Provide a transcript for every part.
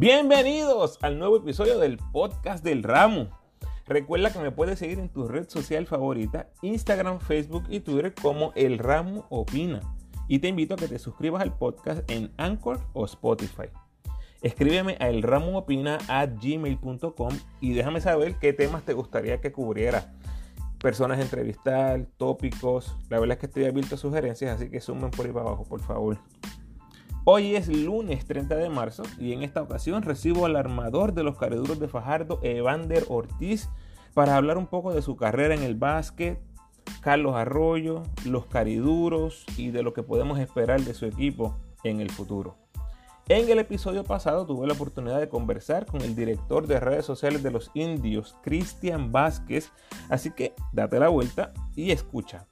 Bienvenidos al nuevo episodio del podcast del Ramo. Recuerda que me puedes seguir en tu red social favorita, Instagram, Facebook y Twitter como El Ramo Opina. Y te invito a que te suscribas al podcast en Anchor o Spotify. Escríbeme a elramoopina.gmail.com y déjame saber qué temas te gustaría que cubriera. Personas a entrevistar, tópicos. La verdad es que estoy abierto a sugerencias, así que sumen por ahí para abajo, por favor. Hoy es lunes 30 de marzo y en esta ocasión recibo al armador de los cariduros de Fajardo, Evander Ortiz, para hablar un poco de su carrera en el básquet, Carlos Arroyo, los cariduros y de lo que podemos esperar de su equipo en el futuro. En el episodio pasado tuve la oportunidad de conversar con el director de redes sociales de los indios, Cristian Vázquez, así que date la vuelta y escucha.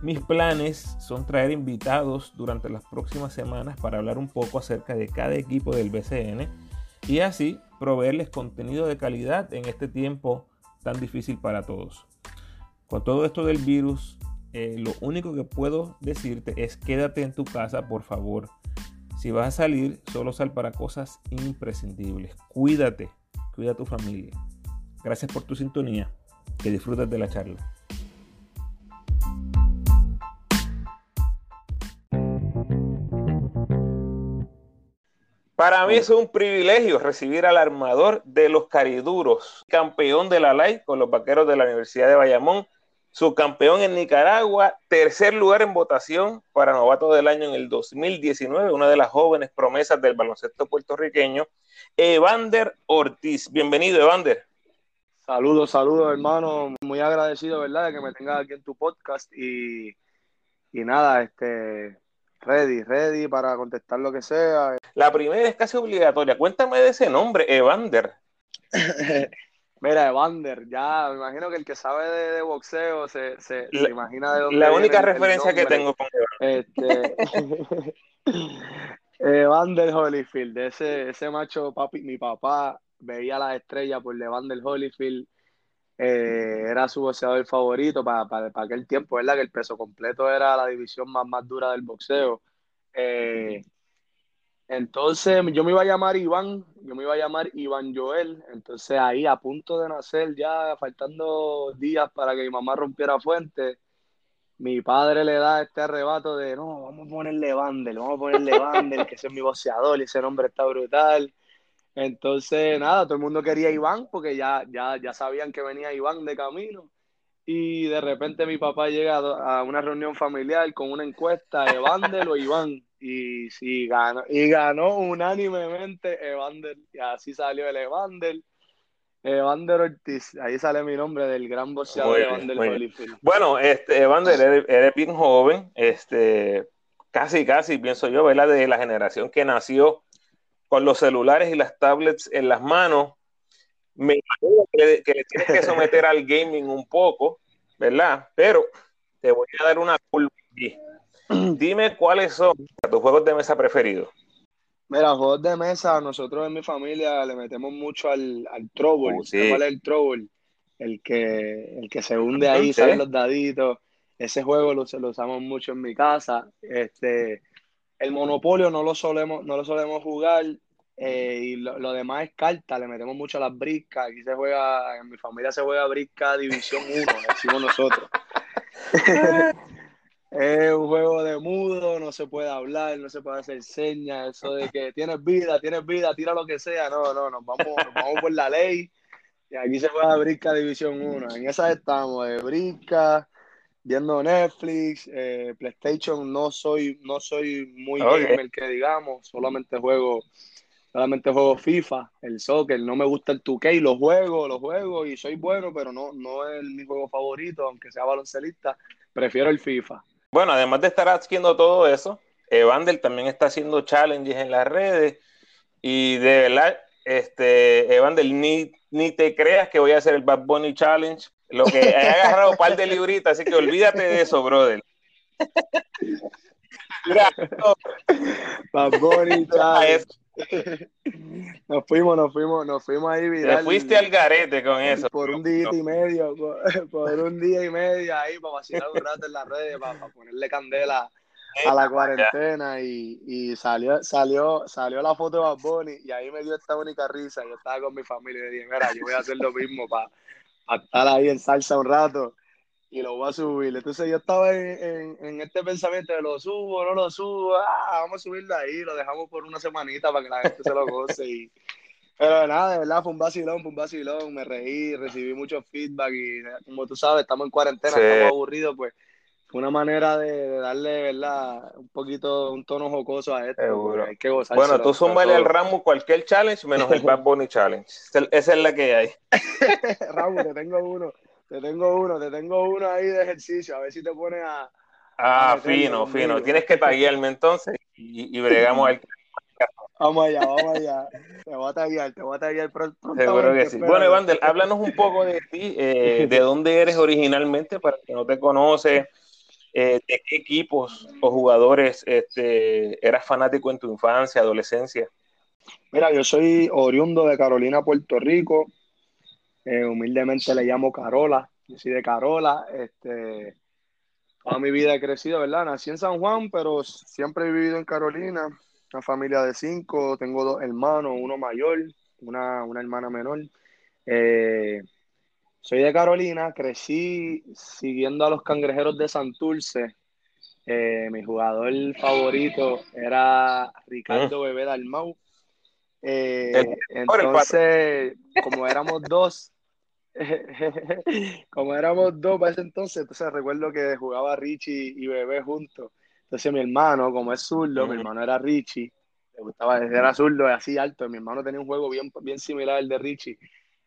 Mis planes son traer invitados durante las próximas semanas para hablar un poco acerca de cada equipo del BCN y así proveerles contenido de calidad en este tiempo tan difícil para todos. Con todo esto del virus, eh, lo único que puedo decirte es quédate en tu casa, por favor. Si vas a salir, solo sal para cosas imprescindibles. Cuídate, cuida a tu familia. Gracias por tu sintonía. Que disfrutes de la charla. Para mí es un privilegio recibir al armador de los cariduros, campeón de la LAI con los vaqueros de la Universidad de Bayamón, subcampeón en Nicaragua, tercer lugar en votación para novato del año en el 2019, una de las jóvenes promesas del baloncesto puertorriqueño, Evander Ortiz. Bienvenido, Evander. Saludos, saludos, hermano. Muy agradecido, ¿verdad?, de que me tengas aquí en tu podcast y, y nada, este, ready, ready para contestar lo que sea. La primera es casi obligatoria. Cuéntame de ese nombre, Evander. Mira, Evander, ya me imagino que el que sabe de, boxeo se, se, imagina de dónde La única referencia que tengo con Evander. Este, Evander Holyfield, ese, ese macho papi, mi papá veía las estrellas por Evander Holyfield. Eh, era su boxeador favorito para, para, aquel tiempo, ¿verdad? Que el peso completo era la división más, más dura del boxeo. Eh, entonces yo me iba a llamar Iván, yo me iba a llamar Iván Joel, entonces ahí a punto de nacer, ya faltando días para que mi mamá rompiera fuente, mi padre le da este arrebato de, no, vamos a ponerle Vandel, vamos a ponerle Vandel, que ese es mi boxeador y ese nombre está brutal. Entonces, nada, todo el mundo quería Iván porque ya, ya, ya sabían que venía Iván de camino. Y de repente mi papá llega a una reunión familiar con una encuesta, Vandel o Iván y sí, ganó, y ganó unánimemente Evander, y así salió el Evander. Evander Ortiz, ahí sale mi nombre del gran boxeador Evander Holyfield. Bueno, este, Evander, eres, bien joven, este, casi, casi, pienso yo, ¿verdad? De la generación que nació con los celulares y las tablets en las manos. Me imagino que, que le tienes que someter al gaming un poco, ¿verdad? Pero te voy a dar una culpa aquí Dime cuáles son tus juegos de mesa preferidos. Mira, juegos de mesa, nosotros en mi familia le metemos mucho al, al Trouble. Oh, ¿Cuál es el Trouble? El que, el que se hunde ahí, salen los daditos. Ese juego lo, lo, usamos mucho en mi casa. Este, el Monopolio no lo solemos, no lo solemos jugar. Eh, y lo, demás es carta, le metemos mucho a las briscas. Aquí se juega, en mi familia se juega brisca División 1, decimos nosotros. Es un juego de mudo, no se puede hablar, no se puede hacer señas, eso de que tienes vida, tienes vida, tira lo que sea, no, no, nos vamos, nos vamos por la ley. Y aquí se juega Brisca División 1. En esa estamos, de Brisca, viendo Netflix, eh, PlayStation, no soy, no soy muy gamer que digamos, solamente juego, solamente juego FIFA, el soccer, no me gusta el 2K, lo juego, lo juego y soy bueno, pero no, no es mi juego favorito, aunque sea baloncelista, prefiero el FIFA. Bueno, además de estar haciendo todo eso, Evander también está haciendo challenges en las redes y de verdad, este, Evander, ni, ni te creas que voy a hacer el Bad Bunny Challenge. Lo que he agarrado un par de libritas, así que olvídate de eso, brother. Challenge. nos fuimos, nos fuimos, nos fuimos ahí viral. Te fuiste al garete con eso. Por un día y medio, por, un día y medio ahí para vacilar un rato en las redes, para, ponerle candela a la cuarentena y, y, salió, salió, salió la foto de Bad Bunny y ahí me dio esta única risa. Yo estaba con mi familia y dije, mira, yo voy a hacer lo mismo para estar ahí en salsa un rato y lo voy a subir. Entonces yo estaba en, en, este pensamiento de lo subo, no lo subo, ah, vamos a subirlo ahí, lo dejamos por una semanita para que la gente se lo goce. Y... Pero nada, de verdad, fue un vacilón, fue un vacilón, me reí, recibí mucho feedback y como tú sabes, estamos en cuarentena, estamos aburridos, pues una manera de, darle, ¿verdad? Un poquito, un tono jocoso a esto. Hay que bueno, tú súmale al ramo cualquier challenge menos el Bad Bunny Challenge. Esa es la que hay. Ramo, te tengo uno, te tengo uno, te tengo uno ahí de ejercicio, a ver si te pones a... Ah, fino, fino. Tienes que taguearme entonces y, bregamos al... Vamos allá, vamos allá. Te voy a taguear, te voy a taguear pronto. Seguro que sí. Bueno, Evander, háblanos un poco de ti, eh, de dónde eres originalmente, para que no te conoce, eh, ¿De qué equipos o jugadores este, eras fanático en tu infancia, adolescencia? Mira, yo soy oriundo de Carolina, Puerto Rico. Eh, humildemente le llamo Carola. Yo soy de Carola. Este, toda mi vida he crecido, ¿verdad? Nací en San Juan, pero siempre he vivido en Carolina. Una familia de cinco. Tengo dos hermanos, uno mayor, una, una hermana menor. Eh, soy de Carolina, crecí siguiendo a los cangrejeros de Santurce. Eh, mi jugador favorito era Ricardo ah. Bebé Dalmau. Eh, entonces, como éramos dos, como éramos dos para ese entonces, entonces recuerdo que jugaba Richie y Bebé juntos. Entonces mi hermano, como es zurdo, mi hermano era Richie, le gustaba, era zurdo, así alto, mi hermano tenía un juego bien, bien similar al de Richie.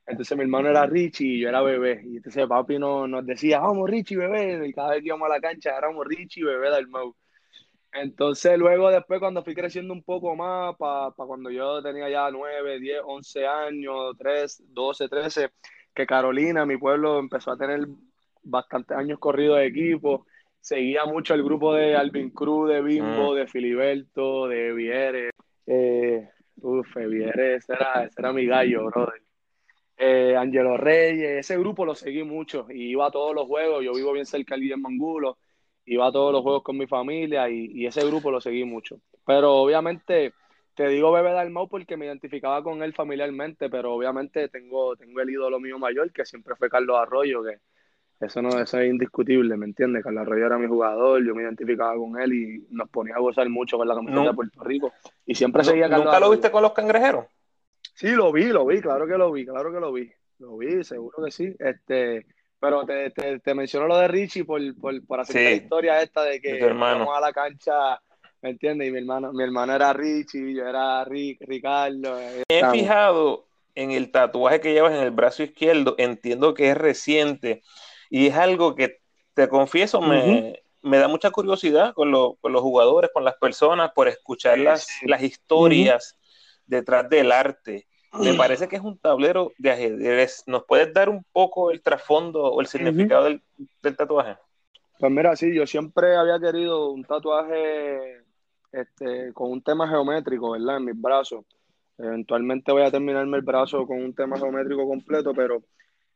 Entonces mi hermano era Richie y yo era bebé. Y entonces papi no, nos decía, vamos Richie, bebé. Y cada vez que íbamos a la cancha éramos Richie, bebé del Mau. Entonces luego después cuando fui creciendo un poco más, para cuando yo tenía ya 9, 10, 11 años, 3, 12, 13, que Carolina, mi pueblo, empezó a tener bastantes años corridos de equipo. Seguía mucho el grupo de Alvin Cruz, de Bimbo, mm. de Filiberto, de Vieres. Eh, uf, Vieres, ese era, ese era mi gallo, brother eh, Angelo Reyes, ese grupo lo seguí mucho y iba a todos los juegos, yo vivo bien cerca del Guillermo Angulo, iba a todos los juegos con mi familia y, ese grupo lo seguí mucho. Pero obviamente te digo Bebé Dalmau porque me identificaba con él familiarmente, pero obviamente tengo, tengo el ídolo mío mayor que siempre fue Carlos Arroyo, que eso no eso es indiscutible, ¿me entiendes? Carlos Arroyo era mi jugador, yo me identificaba con él y nos ponía a gozar mucho con la camiseta de Puerto Rico y siempre seguía Carlos ¿Nunca lo viste con los cangrejeros? Sí, lo vi, lo vi, claro que lo vi, claro que lo vi. Lo vi, seguro que sí. Este, pero te, te, te menciono lo de Richie por, por, por hacer la historia esta de que vamos a la cancha, ¿me entiendes? Y mi hermano, mi hermano era Richie, yo era Ricardo. Me he fijado en el tatuaje que llevas en el brazo izquierdo, entiendo que es reciente y es algo que, te confieso, me, me da mucha curiosidad con, con, los jugadores, con las personas, por escuchar las, las historias detrás del arte. Me parece que es un tablero de ajedrez. ¿Nos puedes dar un poco el trasfondo o el significado del, tatuaje? Pues mira, sí, yo siempre había querido un tatuaje este, con un tema geométrico, ¿verdad? En mis brazos. Eventualmente voy a terminarme el brazo con un tema geométrico completo, pero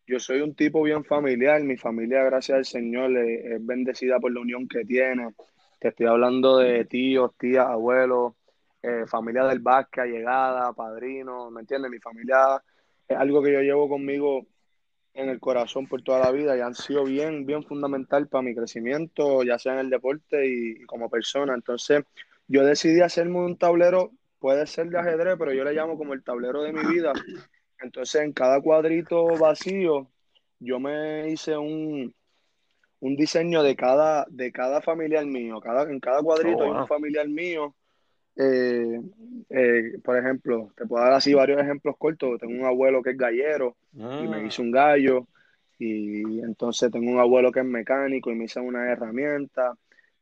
yo soy un tipo bien familiar. Mi familia, gracias al Señor, es bendecida por la unión que tiene. Te estoy hablando de tíos, tías, abuelos, eh, familia del básquet, llegada, padrino, ¿me entiendes? Mi familia es algo que yo llevo conmigo en el corazón por toda la vida y han sido bien, bien fundamental para mi crecimiento, ya sea en el deporte y, como persona. Entonces, yo decidí hacerme un tablero, puede ser de ajedrez, pero yo le llamo como el tablero de mi vida. Entonces, en cada cuadrito vacío, yo me hice un, un diseño de cada, de cada familiar mío. Cada, en cada cuadrito hay un oh, familiar mío eh, eh, por ejemplo, te puedo dar así varios ejemplos cortos. Tengo un abuelo que es gallero y me ah. hizo un gallo. Y entonces tengo un abuelo que es mecánico y me hizo una herramienta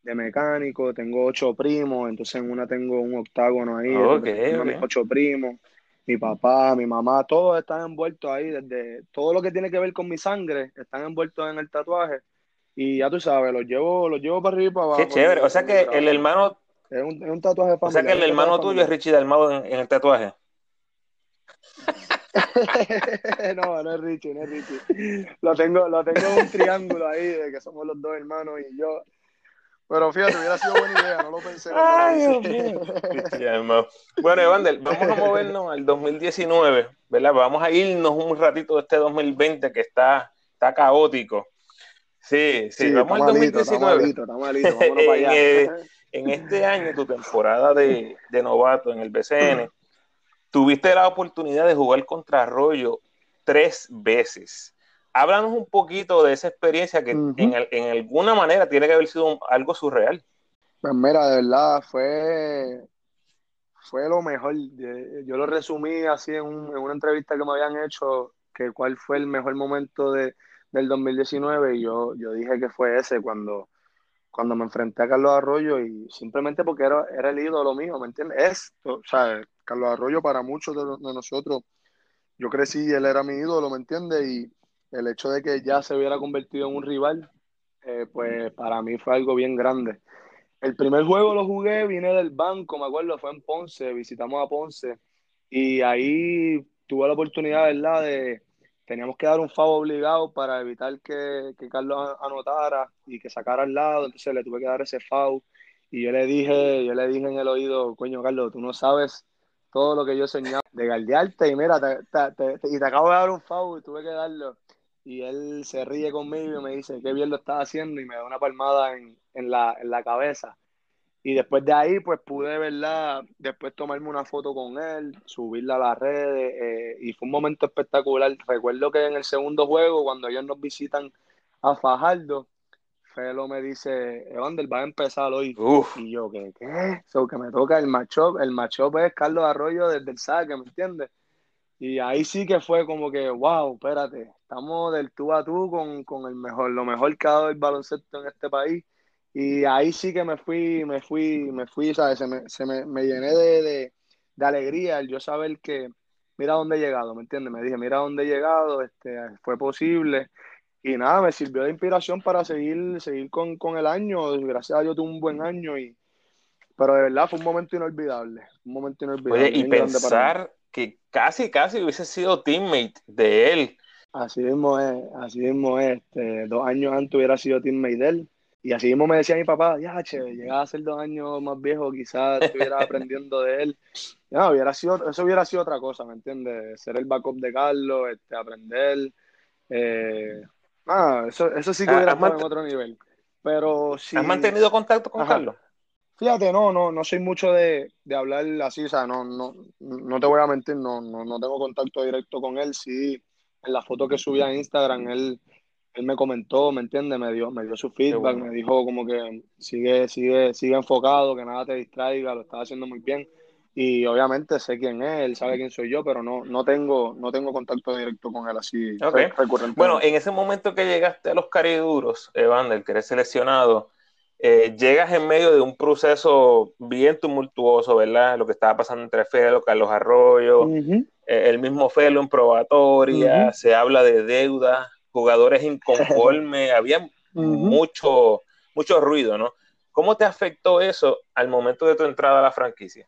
de mecánico. Tengo ocho primos, entonces en una tengo un octágono ahí. mis ocho primos, mi papá, mi mamá, todos están envueltos ahí. Desde todo lo que tiene que ver con mi sangre, están envueltos en el tatuaje. Y ya tú sabes, los llevo, los llevo para arriba y para abajo. Qué chévere. O sea que el hermano es un, es un tatuaje familiar. O sea que el hermano tuyo es Richie Dalmau en, en el tatuaje. no, no es Richie, no es Richie. Lo tengo, lo tengo en un triángulo ahí de que somos los dos hermanos y yo. Pero fíjate, hubiera sido buena idea, no lo pensé. Ay, Dios bueno, Evander, vamos a movernos al 2019, ¿verdad? Vamos a irnos un ratito de este 2020 que está, está caótico. Sí, sí, vamos al 2019. Está malito, está malito, para allá. en, este año, tu temporada de, de novato en el BCN, tuviste la oportunidad de jugar contra Arroyo tres veces. Háblanos un poquito de esa experiencia que en, alguna manera tiene que haber sido algo surreal. Pues mira, de verdad, fue, fue lo mejor. Yo lo resumí así en, una entrevista que me habían hecho, que cuál fue el mejor momento de, del 2019, y yo, yo dije que fue ese, cuando, cuando me enfrenté a Carlos Arroyo, y simplemente porque era, era el ídolo mío, ¿me entiendes? Es, o sea, Carlos Arroyo para muchos de, nosotros, yo crecí él era mi ídolo, ¿me entiendes? Y el hecho de que ya se hubiera convertido en un rival, eh, pues para mí fue algo bien grande. El primer juego lo jugué, vine del banco, me acuerdo, fue en Ponce, visitamos a Ponce y ahí tuve la oportunidad, ¿verdad? De, teníamos que dar un favor obligado para evitar que, que Carlos anotara y que sacara al lado, entonces le tuve que dar ese foul y yo le dije, yo le dije en el oído, coño Carlos, tú no sabes todo lo que yo soñaba de galdearte y mira, y te acabo de dar un foul y tuve que darlo. Y él se ríe conmigo y me dice, qué bien lo estás haciendo y me da una palmada en, en, la, en la cabeza. Y después de ahí, pues pude, ¿verdad? Después tomarme una foto con él, subirla a las redes eh, y fue un momento espectacular. Recuerdo que en el segundo juego, cuando ellos nos visitan a Fajardo, Felo me dice, Evander, va a empezar hoy. Y yo, ¿qué? ¿Qué? So, que me toca el matchup. El matchup es Carlos Arroyo desde el saque, ¿me entiendes? Y ahí sí que fue como que, wow, espérate, estamos del tú a tú con, con el mejor, lo mejor que ha dado el baloncesto en este país. Y ahí sí que me fui, me fui, me fui, ¿sabes? Se me, se me, me llené de, de, de, alegría el yo saber que, mira dónde he llegado, ¿me entiendes? Me dije, mira dónde he llegado, este, fue posible y nada, me sirvió de inspiración para seguir, seguir con, con, el año. Gracias a Dios tuve un buen año y pero de verdad fue un momento inolvidable, un momento inolvidable. Oye, y pensar que casi, casi hubiese sido teammate de él. Así mismo es, así mismo es. Este, dos años antes hubiera sido teammate de él. Y así mismo me decía mi papá, ya, che, llegaba a ser dos años más viejo, quizás estuviera aprendiendo de él. No, hubiera sido, eso hubiera sido otra cosa, ¿me entiendes? Ser el backup de Carlos, este, aprender. Eh, Ah, eso, eso sí que hubiera estado en otro nivel. Pero si... ¿Has mantenido contacto con Carlos? Fíjate, no, no, no soy mucho de, de, hablar así, o sea, no, no, no te voy a mentir, no, no, no tengo contacto directo con él. Sí, en la foto que subí a Instagram, él, él me comentó, ¿me entiendes? Me dio, me dio su feedback, me dijo como que sigue, sigue, sigue enfocado, que nada te distraiga, lo estás haciendo muy bien y obviamente sé quién es, él sabe quién soy yo, pero no, no, tengo, no tengo contacto directo con él así recurrente. Bueno, en ese momento que llegaste a los cariduros, Evander, que eres seleccionado, eh, llegas en medio de un proceso bien tumultuoso, ¿verdad? Lo que estaba pasando entre Felo, Carlos Arroyo, eh, el mismo Felo en probatoria, se habla de deuda, jugadores inconformes, había mucho, mucho ruido, ¿no? ¿Cómo te afectó eso al momento de tu entrada a la franquicia?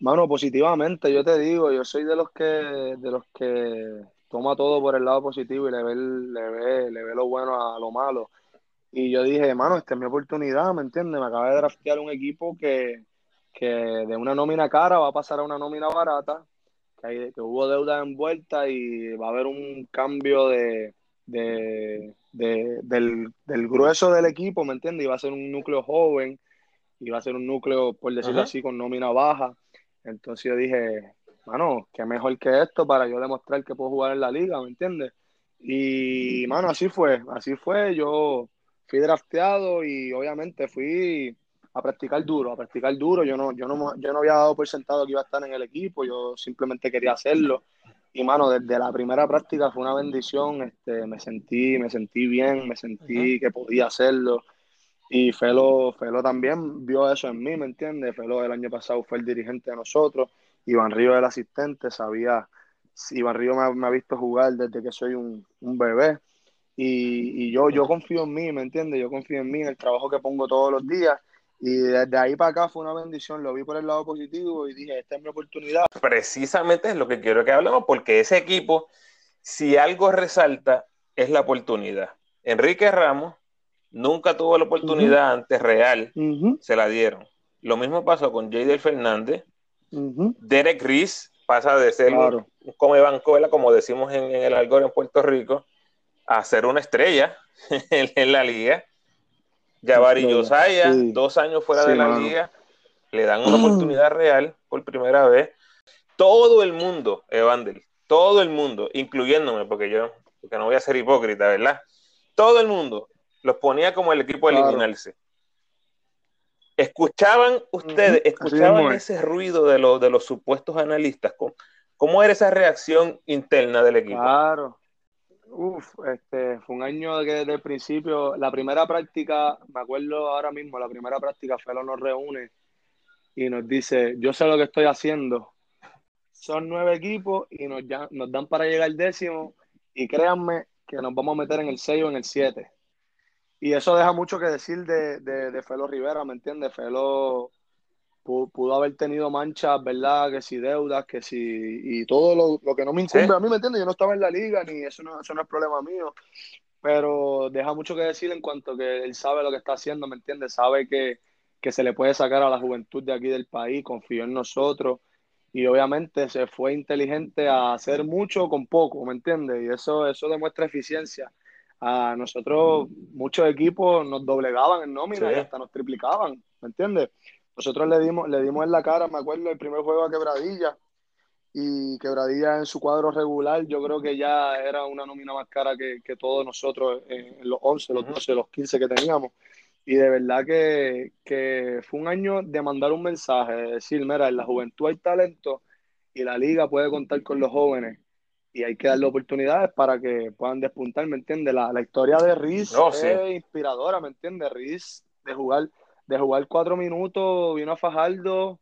Mano, positivamente, yo te digo, yo soy de los que, de los que toma todo por el lado positivo y le ve, le ve, le ve lo bueno a lo malo. Y yo dije, mano, esta es mi oportunidad, ¿me entiendes? Me acaba de draftear un equipo que, que de una nómina cara va a pasar a una nómina barata, que, hay, que hubo deuda envuelta y va a haber un cambio de, de, de del, del, grueso del equipo, ¿me entiendes? Va a ser un núcleo joven, va a ser un núcleo, por decirlo así, con nómina baja. Entonces yo dije, mano, qué mejor que esto para yo demostrar que puedo jugar en la liga, ¿me entiendes? Y, mano, así fue, así fue. Yo fui drafteado y obviamente fui a practicar duro, a practicar duro. Yo no, yo no, yo no había dado por sentado que iba a estar en el equipo, yo simplemente quería hacerlo. Y mano, desde la primera práctica fue una bendición, este, me sentí, me sentí bien, me sentí que podía hacerlo. Y Felo, Felo también vio eso en mí, ¿me entiendes? Felo el año pasado fue el dirigente de nosotros, Iván Río el asistente, sabía, Iván Río me, ha visto jugar desde que soy un, bebé. Y, yo, yo confío en mí, ¿me entiendes? Yo confío en mí, en el trabajo que pongo todos los días. Y desde ahí para acá fue una bendición, lo vi por el lado positivo y dije, esta es mi oportunidad. Precisamente es lo que quiero que hablemos, porque ese equipo, si algo resalta, es la oportunidad. Enrique Ramos Nunca tuvo la oportunidad antes real, se la dieron. Lo mismo pasó con Jader Fernández. Derek Reese pasa de ser un come bancola, como decimos en, el Algor en Puerto Rico, a ser una estrella en, la liga. Jabari Josiah, dos años fuera de la liga, le dan una oportunidad real por primera vez. Todo el mundo, Evander, todo el mundo, incluyéndome, porque yo, porque no voy a ser hipócrita, ¿verdad? Todo el mundo los ponía como el equipo a eliminarse. ¿Escuchaban ustedes, escuchaban ese ruido de, los de los supuestos analistas? ¿Cómo, era esa reacción interna del equipo? Claro. Uf, este, fue un año que desde el principio, la primera práctica, me acuerdo ahora mismo, la primera práctica Felo nos reúne y nos dice, yo sé lo que estoy haciendo. Son nueve equipos y nos, dan para llegar al décimo y créanme que nos vamos a meter en el 6 o en el 7. Y eso deja mucho que decir de, de, Felo Rivera, ¿me entiendes? Felo pudo, haber tenido manchas, ¿verdad? Que si deudas, que si. y todo lo, que no me incumbe a mí, ¿me entiendes? Yo no estaba en la liga, ni eso no, eso no es problema mío. Pero deja mucho que decir en cuanto que él sabe lo que está haciendo, ¿me entiendes? Sabe que, que se le puede sacar a la juventud de aquí del país, confió en nosotros y obviamente se fue inteligente a hacer mucho con poco, ¿me entiendes? Y eso, eso demuestra eficiencia a nosotros muchos equipos nos doblegaban en nómina y hasta nos triplicaban, ¿me entiendes? Nosotros le dimos, le dimos en la cara, me acuerdo, el primer juego a Quebradilla y Quebradilla en su cuadro regular yo creo que ya era una nómina más cara que, todos nosotros en los 11, los 12, los 15 que teníamos. Y de verdad que, que fue un año de mandar un mensaje, de decir, mira, en la juventud hay talento y la liga puede contar con los jóvenes y hay que darle oportunidades para que puedan despuntar, ¿me entiendes? La, historia de Riz es inspiradora, ¿me entiendes? Riz de jugar, de jugar cuatro minutos, vino a Fajardo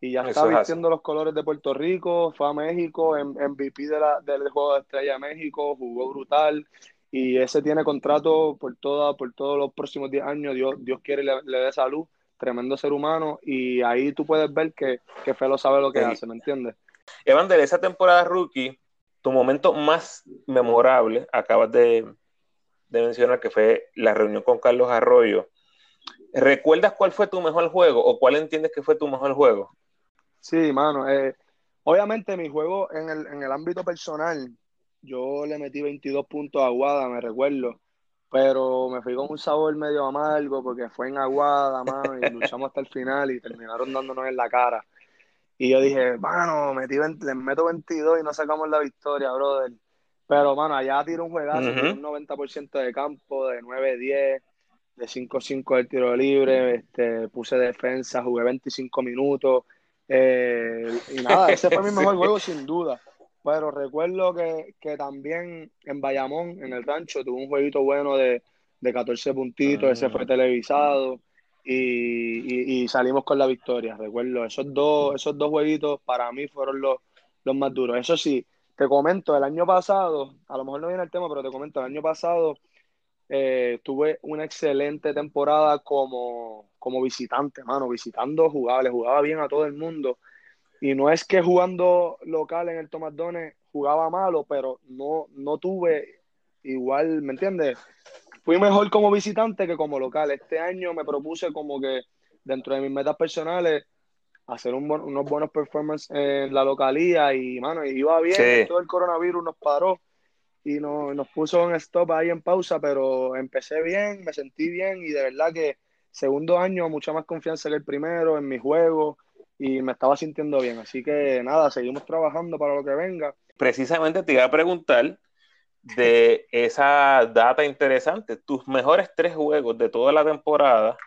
y ya está vistiendo los colores de Puerto Rico, fue a México, en, MVP de la, del juego de estrella de México, jugó brutal y ese tiene contrato por toda, por todos los próximos 10 años, Dios, Dios quiere le, le dé salud, tremendo ser humano y ahí tú puedes ver que, que Felo sabe lo que hace, ¿me entiendes? Evander, esa temporada rookie tu momento más memorable, acabas de, mencionar que fue la reunión con Carlos Arroyo. ¿Recuerdas cuál fue tu mejor juego o cuál entiendes que fue tu mejor juego? Sí, mano. Eh, obviamente mi juego en el, en el ámbito personal, yo le metí 22 puntos a Aguada, me recuerdo, pero me fui con un sabor medio amargo porque fue en Aguada, mano, y luchamos hasta el final y terminaron dándonos en la cara. Y yo dije, mano, metí les meto 22 y no sacamos la victoria, brother. Pero, mano, allá tiró un juegazo, un 90% de campo, de 9-10, de 5-5 del tiro libre, este, puse defensa, jugué 25 minutos. Eh, y nada, ese fue mi mejor juego sin duda. Pero recuerdo que, que, también en Bayamón, en el rancho, tuve un jueguito bueno de, de 14 puntitos, ese fue ah. televisado y, salimos con la victoria. Recuerdo, esos dos, esos dos jueguitos para mí fueron los, los más duros. Eso sí, te comento, el año pasado, a lo mejor no viene el tema, pero te comento, el año pasado eh, tuve una excelente temporada como, como visitante, mano, visitando jugables, jugaba bien a todo el mundo. Y no es que jugando local en el Tomás jugaba malo, pero no, no tuve igual, ¿me entiendes? fui mejor como visitante que como local. Este año me propuse como que dentro de mis metas personales hacer unos buenos performances en la localía y, mano, iba bien. Todo el coronavirus nos paró y nos puso en stop ahí en pausa, pero empecé bien, me sentí bien y de verdad que segundo año mucha más confianza que el primero en mi juego y me estaba sintiendo bien. Así que nada, seguimos trabajando para lo que venga. Precisamente te iba a preguntar de esa data interesante. Tus mejores tres juegos de toda la temporada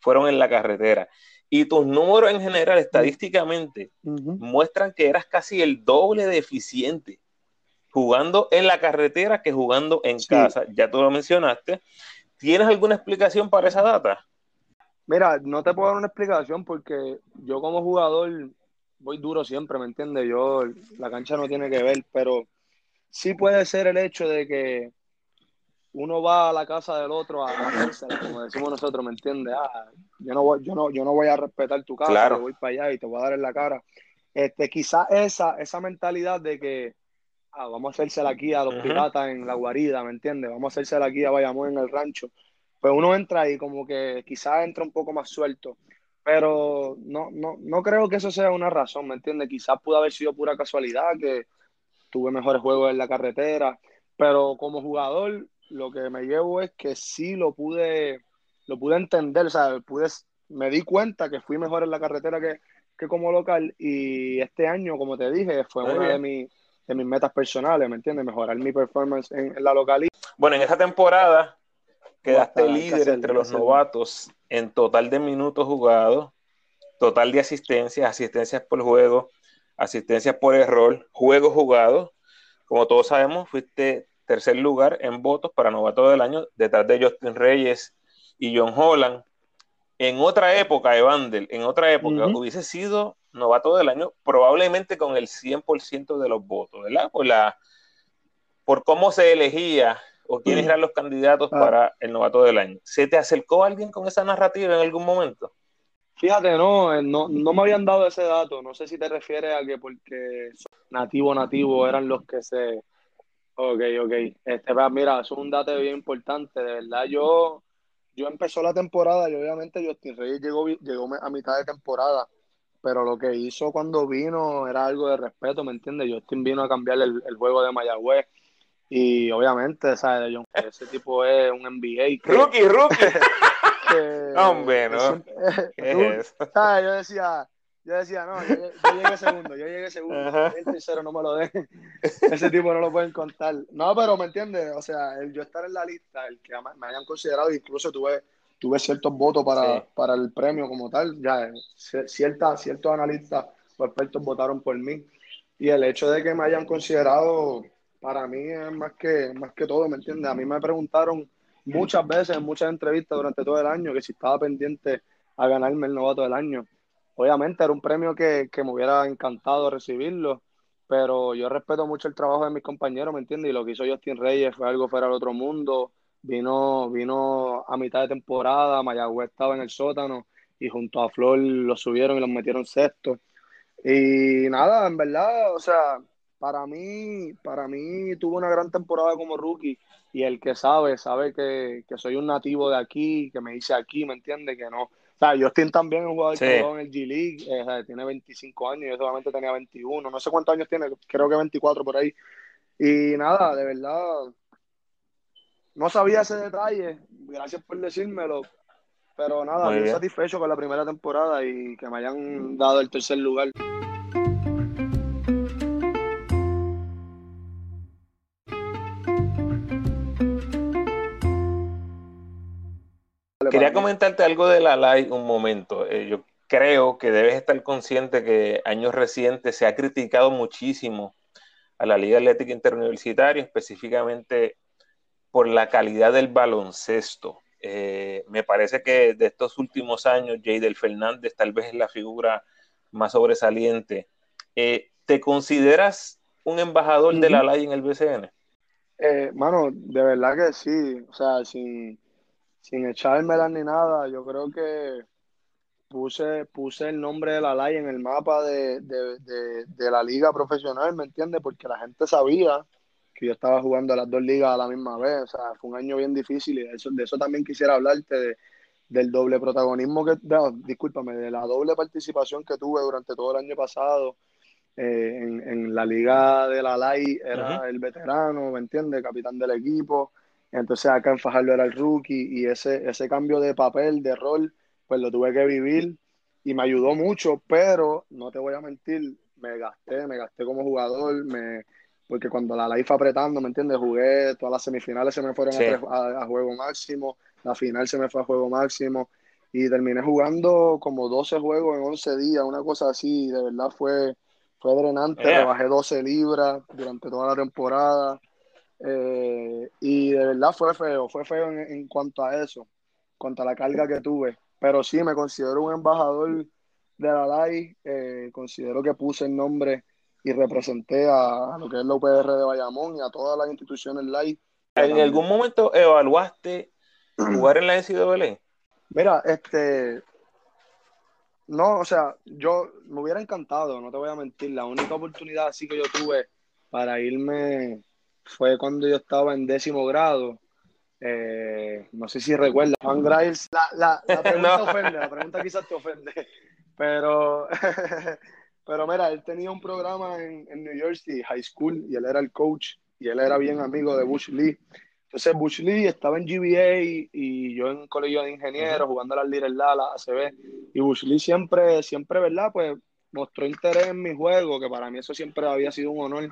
fueron en la carretera. Y tus números en general, estadísticamente, muestran que eras casi el doble de eficiente jugando en la carretera que jugando en casa. Ya tú lo mencionaste. ¿Tienes alguna explicación para esa data? Mira, no te puedo dar una explicación porque yo como jugador voy duro siempre, ¿me entiendes? Yo, la cancha no tiene que ver, pero sí puede ser el hecho de que uno va a la casa del otro a hacerse, como decimos nosotros, ¿me entiendes? Ah, yo no voy, yo no, yo no voy a respetar tu casa, claro. voy para allá y te voy a dar en la cara. Este, quizás esa, esa mentalidad de que ah, vamos a hacérsela aquí a los piratas en la guarida, ¿me entiendes? Vamos a hacérsela aquí a Bayamón en el rancho. pues uno entra y como que quizás entra un poco más suelto. Pero no, no, no creo que eso sea una razón, ¿me entiendes? Quizás pudo haber sido pura casualidad, que tuve mejores juegos en la carretera, pero como jugador lo que me llevo es que sí lo pude, lo pude entender, o sea, pude, me di cuenta que fui mejor en la carretera que, que como local y este año, como te dije, fue una de, mis de mis metas personales, ¿me entiendes? Mejorar mi performance en, la localidad. Bueno, en esa temporada quedaste líder entre los novatos en total de minutos jugados, total de asistencias, asistencias por juego, asistencias por error, juegos jugados. Como todos sabemos, fuiste tercer lugar en votos para novato del año, detrás de Justin Reyes y John Holland. En otra época, Evandel, en otra época, hubiese sido novato del año, probablemente con el 100% de los votos, ¿verdad? Por, la, por cómo se elegía o quiénes eran los candidatos ah. para el novato del año. ¿Se te acercó alguien con esa narrativa en algún momento? Fíjate, no, eh, no, no me habían dado ese dato. No sé si te refieres a que porque nativo, nativo eran los que se. Ok, ok. Este, pues, mira, eso es un dato bien importante. De verdad, yo yo empezó la temporada y obviamente Justin Reyes llegó, llegó a mitad de temporada, pero lo que hizo cuando vino era algo de respeto, ¿me entiendes? Justin vino a cambiar el, juego de Mayagüez y obviamente, ¿sabes? Ese tipo es un NBA. rookie, rookie. Hombre, ¿no? Yo decía, yo decía, no, yo, llegué segundo, yo llegué segundo, el tercero no me lo dejen. Ese tipo no lo pueden contar. No, pero me entiendes, o sea, el yo estar en la lista, el que me hayan considerado, incluso tuve, tuve ciertos votos para, para el premio como tal, ya cierta, ciertos analistas o expertos votaron por mí. Y el hecho de que me hayan considerado, para mí es más que, más que todo, ¿me entiendes? A mí me preguntaron muchas veces en muchas entrevistas durante todo el año que si estaba pendiente a ganarme el novato del año obviamente era un premio que, me hubiera encantado recibirlo, pero yo respeto mucho el trabajo de mis compañeros, ¿me entiendes? Y lo que hizo Justin Reyes fue algo fuera del otro mundo. Vino, vino a mitad de temporada, Mayagüez estaba en el sótano y junto a Flor lo subieron y los metieron sexto. Y nada, en verdad, o sea, para mí, para mí tuvo una gran temporada como rookie y el que sabe, sabe que, que soy un nativo de aquí, que me hice aquí, ¿me entiende? Que no, sea, Justin también es un jugador que jugó en el G League, eh, tiene 25 años, yo solamente tenía 21, no sé cuántos años tiene, creo que 24 por ahí. Y nada, de verdad, no sabía ese detalle, gracias por decírmelo, pero nada, estoy satisfecho con la primera temporada y que me hayan dado el tercer lugar. Quería comentarte algo de la LAI un momento. Eh, yo creo que debes estar consciente que años recientes se ha criticado muchísimo a la Liga Atlética Interuniversitaria, específicamente por la calidad del baloncesto. Eh, me parece que de estos últimos años, Jadel Fernández tal vez es la figura más sobresaliente. Eh, ¿Te consideras un embajador de la LAI en el BCN? mano, de verdad que sí. O sea, sin, sin echármela ni nada, yo creo que puse, puse el nombre de la LAI en el mapa de, la liga profesional, ¿me entiendes? Porque la gente sabía que yo estaba jugando las dos ligas a la misma vez, o sea, fue un año bien difícil y de eso, de eso también quisiera hablarte, del doble protagonismo que, discúlpame, de la doble participación que tuve durante todo el año pasado. Eh, en, la liga de la LAI era el veterano, ¿me entiendes? Capitán del equipo entonces acá en Fajardo era el rookie y ese, ese cambio de papel, de rol, pues lo tuve que vivir y me ayudó mucho, pero no te voy a mentir, me gasté, me gasté como jugador, me, porque cuando la live fue apretando, ¿me entiendes? Jugué, todas las semifinales se me fueron a, juego máximo, la final se me fue a juego máximo y terminé jugando como 12 juegos en 11 días, una cosa así, de verdad fue, fue drenante, bajé 12 libras durante toda la temporada eh, y de verdad fue feo, fue feo en, cuanto a eso, en cuanto a la carga que tuve. Pero sí, me considero un embajador de la LAI, eh, considero que puse el nombre y representé a, lo que es la UPR de Bayamón y a todas las instituciones LAI. ¿En algún momento evaluaste jugar en la NCAA? Mira, este, no, o sea, yo me hubiera encantado, no te voy a mentir, la única oportunidad así que yo tuve para irme fue cuando yo estaba en décimo grado. Eh, no sé si recuerdas, Juan Griles. La, la, pregunta ofende, la pregunta quizás te ofende. Pero, pero mira, él tenía un programa en, en New Jersey, High School, y él era el coach, y él era bien amigo de Bush Lee. Entonces, Bush Lee estaba en GBA y yo en colegio de ingenieros, jugando a las Little Lala, ACB. Y Bush Lee siempre, siempre, ¿verdad? Pues mostró interés en mi juego, que para mí eso siempre había sido un honor.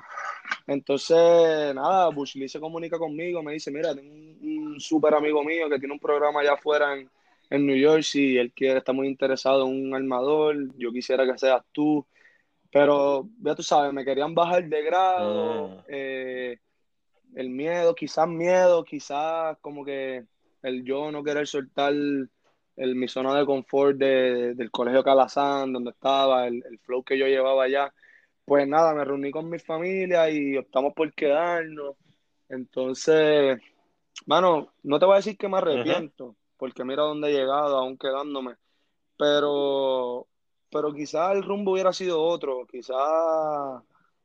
Entonces, nada, Bush Lee se comunica conmigo, me dice, mira, tengo un, súper amigo mío que tiene un programa allá afuera en, en New Jersey, él quiere, está muy interesado en un armador, yo quisiera que seas tú. Pero, ya tú sabes, me querían bajar de grado. Mm. Eh, el miedo, quizás miedo, quizás como que el yo no querer soltar el, mi zona de confort del colegio Calazán, donde estaba, el, flow que yo llevaba allá. Pues nada, me reuní con mi familia y optamos por quedarnos. Entonces, mano, no te voy a decir que me arrepiento, porque mira dónde he llegado, aún quedándome. Pero, pero quizás el rumbo hubiera sido otro, quizás,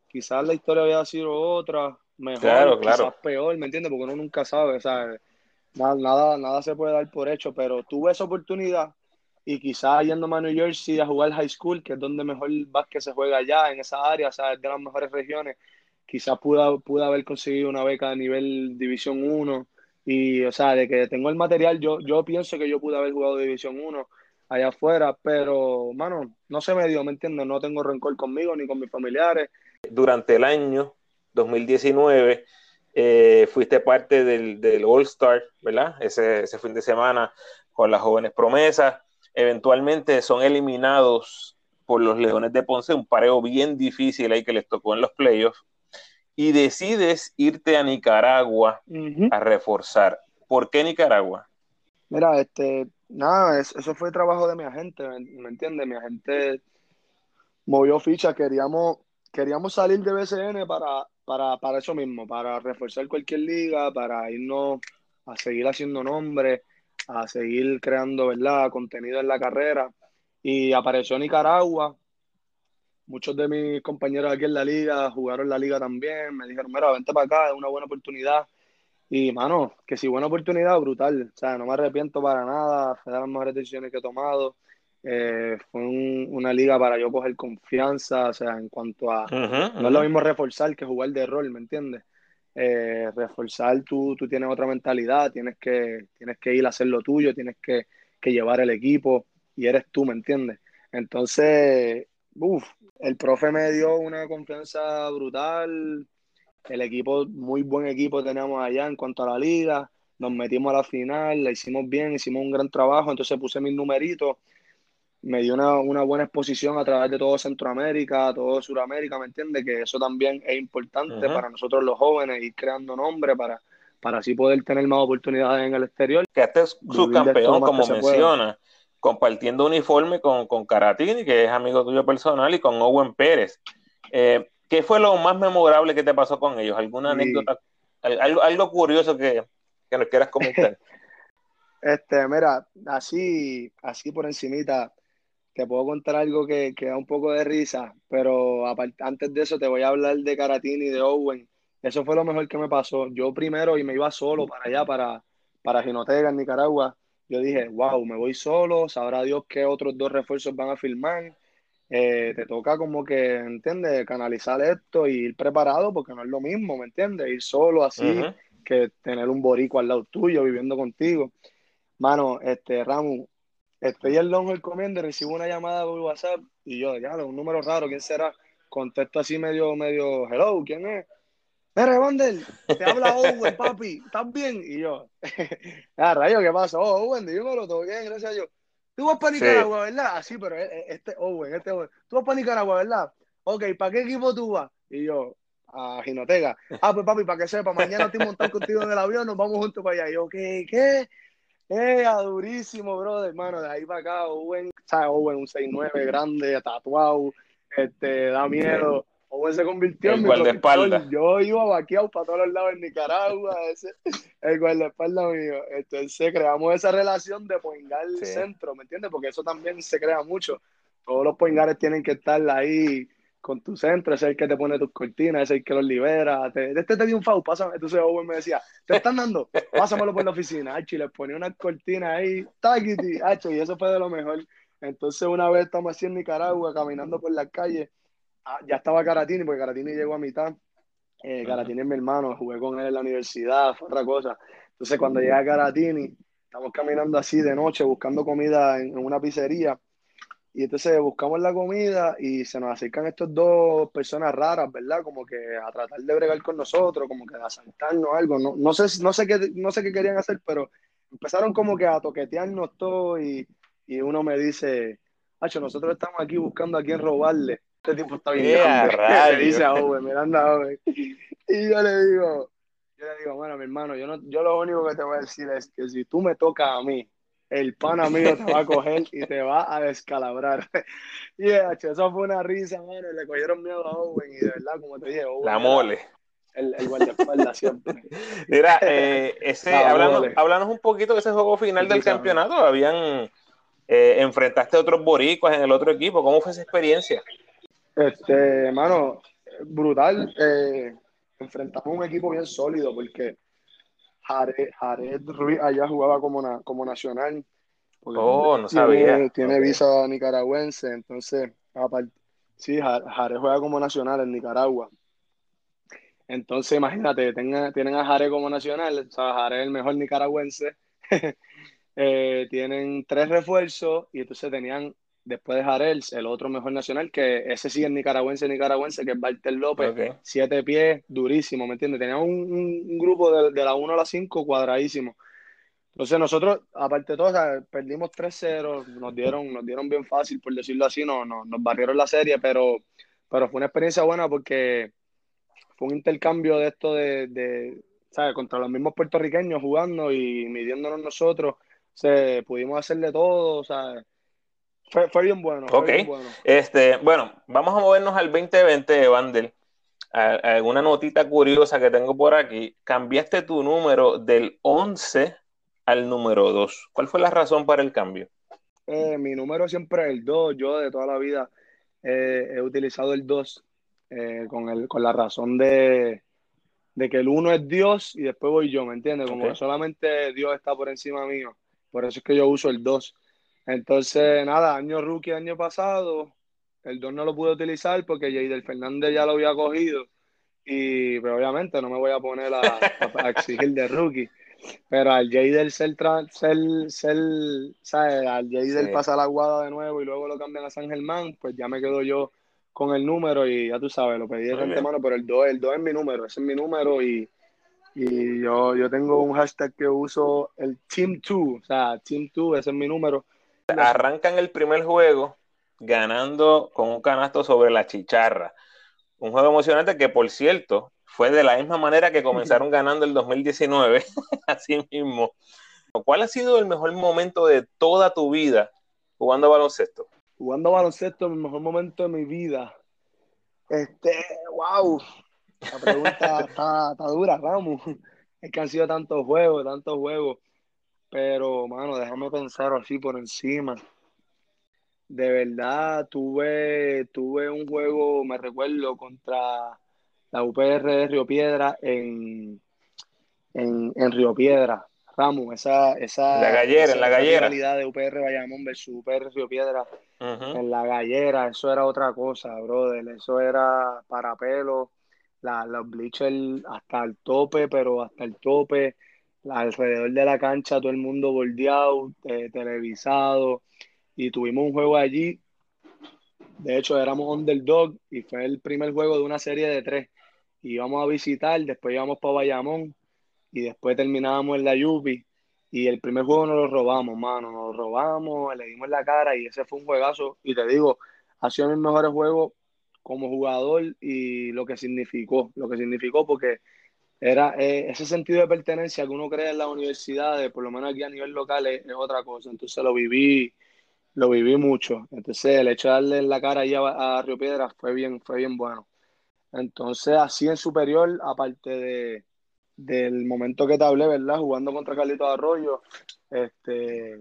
quizás la historia hubiera sido otra mejor, claro, quizás peor, ¿me entiendes? Porque uno nunca sabe, ¿sabes? Nada, nada, nada se puede dar por hecho, pero tuve esa oportunidad y quizás yéndome a New Jersey a jugar high school, que es donde mejor básquet se juega allá, en esa área, o sea, es de las mejores regiones, quizás pude, pude haber conseguido una beca a nivel División 1 y, o sea, de que tengo el material, yo, yo pienso que yo pude haber jugado División 1 allá afuera, pero, mano, no se me dio, ¿me entiendes? No tengo rencor conmigo ni con mis familiares. Durante el año 2019 eh, fuiste parte del, del All Star, ¿verdad? Ese, ese, fin de semana con las jóvenes promesas. Eventualmente son eliminados por los Leones de Ponce, un pareo bien difícil ahí que les tocó en los playoffs. Y decides irte a Nicaragua a reforzar. ¿Por qué Nicaragua? Mira, este, nada, eso fue trabajo de mi agente, ¿me, me entiendes? Mi agente movió ficha, queríamos, queríamos salir de BCN para para, para eso mismo, para reforzar cualquier liga, para irnos a seguir haciendo nombres, a seguir creando, ¿verdad?, contenido en la carrera. Y apareció Nicaragua. Muchos de mis compañeros aquí en la liga jugaron la liga también. Me dijeron, mira, vente para acá, es una buena oportunidad. Y, mano, que si buena oportunidad, brutal. O sea, no me arrepiento para nada. Fue de las mejores decisiones que he tomado. Eh, fue una liga para yo coger confianza, o sea, en cuanto a... No es lo mismo reforzar que jugar de rol, ¿me entiendes? Eh, reforzar, tú, tú tienes otra mentalidad, tienes que, tienes que ir a hacer lo tuyo, tienes que, llevar el equipo y eres tú, ¿me entiendes? Entonces, uff, el profe me dio una confianza brutal, el equipo, muy buen equipo tenemos allá en cuanto a la liga, nos metimos a la final, la hicimos bien, hicimos un gran trabajo, entonces puse mis numeritos me dio una, buena exposición a través de todo Centroamérica, todo Sudamérica, ¿me entiendes? Que eso también es importante para nosotros los jóvenes, ir creando nombres para, para así poder tener más oportunidades en el exterior. Que este es subcampeón, como menciona, compartiendo uniforme con, con Caratini, que es amigo tuyo personal, y con Owen Pérez. Eh, ¿Qué fue lo más memorable que te pasó con ellos? ¿Alguna anécdota, algo, algo curioso que, que nos quieras comentar? este, mira, así, así por encimita, te puedo contar algo que, que, da un poco de risa, pero antes de eso te voy a hablar de Caratini y de Owen. Eso fue lo mejor que me pasó. Yo primero y me iba solo para allá, para, para Ginotega, en Nicaragua. Yo dije, wow, me voy solo, sabrá Dios qué otros dos refuerzos van a filmar. Eh, te toca como que, ¿entiendes? Canalizar esto y ir preparado porque no es lo mismo, ¿me entiendes? Ir solo así que tener un borico al lado tuyo viviendo contigo. Mano, este, Ramu, Estoy en Longhorn comiendo, recibo una llamada por WhatsApp y yo, ya, un número raro, ¿quién será? Contesto así medio, medio, hello, ¿quién es? Mira, Wander, te habla Owen, papi, ¿estás bien? Y yo, ah, rayo, ¿qué pasa? Oh, Owen, dímelo, todo bien, gracias a Dios. Tú vas para Nicaragua, ¿verdad? Así, ah, pero e, e, este Owen, este Owen. Tú vas para Nicaragua, ¿verdad? Ok, ¿para qué equipo tú vas? Y yo, a Ginotega. Ah, pues papi, para que sepa, mañana estoy montado contigo en el avión, nos vamos juntos para allá. Y yo, ¿qué? ¿Qué? Eh, durísimo, brother, hermano, de ahí para acá, Owen, ¿sabes? Owen, un 6'9 grande, tatuado, este, da miedo. Owen se convirtió en mi guardaespaldas. Yo iba vaqueado para todos los lados en Nicaragua, ese, el guardaespaldas mío. Entonces creamos esa relación de poingar centro, ¿me entiendes? Porque eso también se crea mucho. Todos los poingares tienen que estar ahí con tu centro, ese es el que te pone tus cortinas, ese es el que los libera. Te, este te dio un foul, pásame. Entonces Owen me decía, ¿te están dando? Pásamelo por la oficina. y le ponía una cortina ahí, taquiti, y eso fue de lo mejor. Entonces una vez estamos así en Nicaragua, caminando por la calle, ah, ya estaba Caratini, porque Caratini llegó a mitad. Eh, Caratini es mi hermano, jugué con él en la universidad, fue otra cosa. Entonces cuando llega Caratini, estamos caminando así de noche buscando comida en una pizzería y entonces buscamos la comida y se nos acercan estos dos personas raras, ¿verdad? Como que a tratar de bregar con nosotros, como que a asaltarnos algo. No, no, sé, no, sé qué, no sé qué querían hacer, pero empezaron como que a toquetearnos todo y, y uno me dice, Hacho, nosotros estamos aquí buscando a quién robarle. Este tipo está bien Me dice a Owen, Miranda Owen. Y yo le digo, yo le digo, bueno, mi hermano, yo, no, yo lo único que te voy a decir es que si tú me tocas a mí, el pana mío te va a coger y te va a descalabrar. y eso fue una risa, mano. Le cogieron miedo a Owen y de verdad, como te dije, Owen La mole. El, el guardaespaldas siempre. Mira, eh, ese, hablando, un poquito de ese juego final del campeonato. Habían, eh, enfrentaste a otros boricuas en el otro equipo. ¿Cómo fue esa experiencia? Este, mano, brutal. Eh, enfrentamos un equipo bien sólido porque Jared, Ruiz allá jugaba como, como nacional. Oh, no sabía. Tiene visa nicaragüense, entonces, aparte, sí, Jared juega como nacional en Nicaragua. Entonces, imagínate, tienen a Jared como nacional, o sea, Jared es el mejor nicaragüense. Eh, tienen tres refuerzos y entonces tenían después de Jarel, el otro mejor nacional, que ese sí es nicaragüense, nicaragüense, que es Walter López, siete pies, durísimo, ¿me entiendes? Teníamos un, grupo de, la 1 a la 5 cuadradísimo. Entonces nosotros, aparte de todo, perdimos 3-0, nos dieron, nos dieron bien fácil, por decirlo así, no, nos barrieron la serie, pero, pero fue una experiencia buena porque fue un intercambio de esto de, de ¿sabes? Contra los mismos puertorriqueños jugando y midiéndonos nosotros, o pudimos hacerle todo, o fue, bien bueno. Ok. Este, bueno, vamos a movernos al 2020, Vandel. Alguna notita curiosa que tengo por aquí. Cambiaste tu número del 11 al número 2. ¿Cuál fue la razón para el cambio? Eh, mi número siempre es el 2. Yo de toda la vida eh, he utilizado el 2 eh, con, el, con la razón de, de que el 1 es Dios y después voy yo, ¿me entiendes? Como que solamente Dios está por encima mío. Por eso es que yo uso el 2. Entonces, nada, año rookie, año pasado, el 2 no lo pude utilizar porque Jadel Fernández ya lo había cogido. Y pero obviamente no me voy a poner a, exigir de rookie. Pero al Jadel ser, ser, ser ¿sabes? Al Jadel pasa la guada de nuevo y luego lo cambian a San Germán, pues ya me quedo yo con el número y ya tú sabes, lo pedí de antemano, pero el 2, el 2 es mi número, ese es mi número y, y yo, yo tengo un hashtag que uso, el Team 2, o sea, Team 2, ese es mi número arrancan el primer juego ganando con un canasto sobre la chicharra. Un juego emocionante que, por cierto, fue de la misma manera que comenzaron ganando el 2019, así mismo. ¿Cuál ha sido el mejor momento de toda tu vida jugando baloncesto? Jugando baloncesto, el mejor momento de mi vida. Este, wow. La pregunta está, está, dura, Ramos. Es que han sido tantos juegos, tantos juegos. Pero, mano, déjame pensar así por encima. De verdad, tuve, tuve un juego, me recuerdo, contra la UPR de Río Piedra en, en, en Río Piedra. Ramos, esa, esa, la gallera, en la gallera. de UPR Bayamón versus UPR Río Piedra en la gallera, eso era otra cosa, brother. Eso era para pelo, la, los bleachers hasta el tope, pero hasta el tope alrededor de la cancha, todo el mundo bordeado, eh, televisado, y tuvimos un juego allí. De hecho, éramos underdog y fue el primer juego de una serie de tres. Íbamos a visitar, después íbamos para Bayamón y después terminábamos en la Yupi. Y el primer juego nos lo robamos, mano, nos lo robamos, le dimos la cara y ese fue un juegazo. Y te digo, ha sido mi mejor juego como jugador y lo que significó, lo que significó porque era eh, ese sentido de pertenencia que uno crea en las universidades, por lo menos aquí a nivel local, es, otra cosa. Entonces lo viví, lo viví mucho. Entonces el hecho de darle la cara ahí a, Río Piedras fue bien, fue bien bueno. Entonces, así en superior, aparte de, del momento que te hablé, ¿verdad? Jugando contra Carlito Arroyo, este,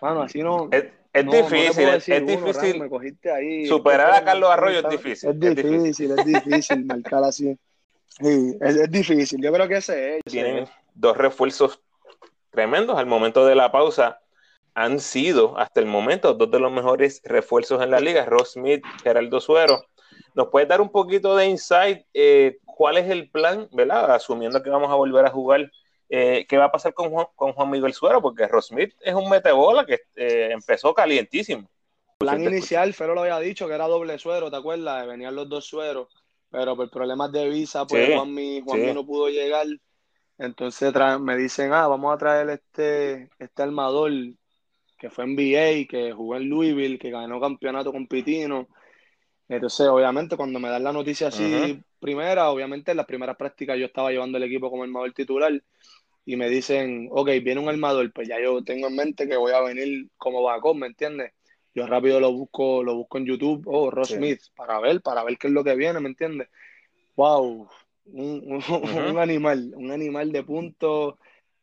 bueno, así no. Es difícil, es, difícil. Superar a Carlos Arroyo es difícil. Es difícil, es difícil, marcar así. Sí, es, difícil. Yo creo que ese es. Tienen dos refuerzos tremendos al momento de la pausa. Han sido hasta el momento dos de los mejores refuerzos en la liga, Ross Smith, Geraldo Suero. ¿Nos puedes dar un poquito de insight? Eh, ¿Cuál es el plan, verdad? Asumiendo que vamos a volver a jugar eh, ¿qué va a pasar con Juan, con Juan Miguel Suero? Porque Rosmith es un metebola que eh, empezó calientísimo. Plan inicial, Fero lo había dicho que era doble suero, ¿te acuerdas? Venían los dos sueros, pero por problemas de visa, pues Juan Juanmi, no pudo llegar. Entonces me dicen, ah, vamos a traer este, este armador que fue en NBA, que jugó en Louisville, que ganó campeonato con Pitino. Entonces, obviamente, cuando me dan la noticia así primera, obviamente en las primeras prácticas yo estaba llevando el equipo como armador titular y me dicen, ok, viene un armador, pues ya yo tengo en mente que voy a venir como backup, ¿me entiendes? Yo rápido lo busco, lo busco en YouTube, oh, Ross Smith, para ver, para ver qué es lo que viene, ¿me entiendes? Wow, un, animal, un animal de punto.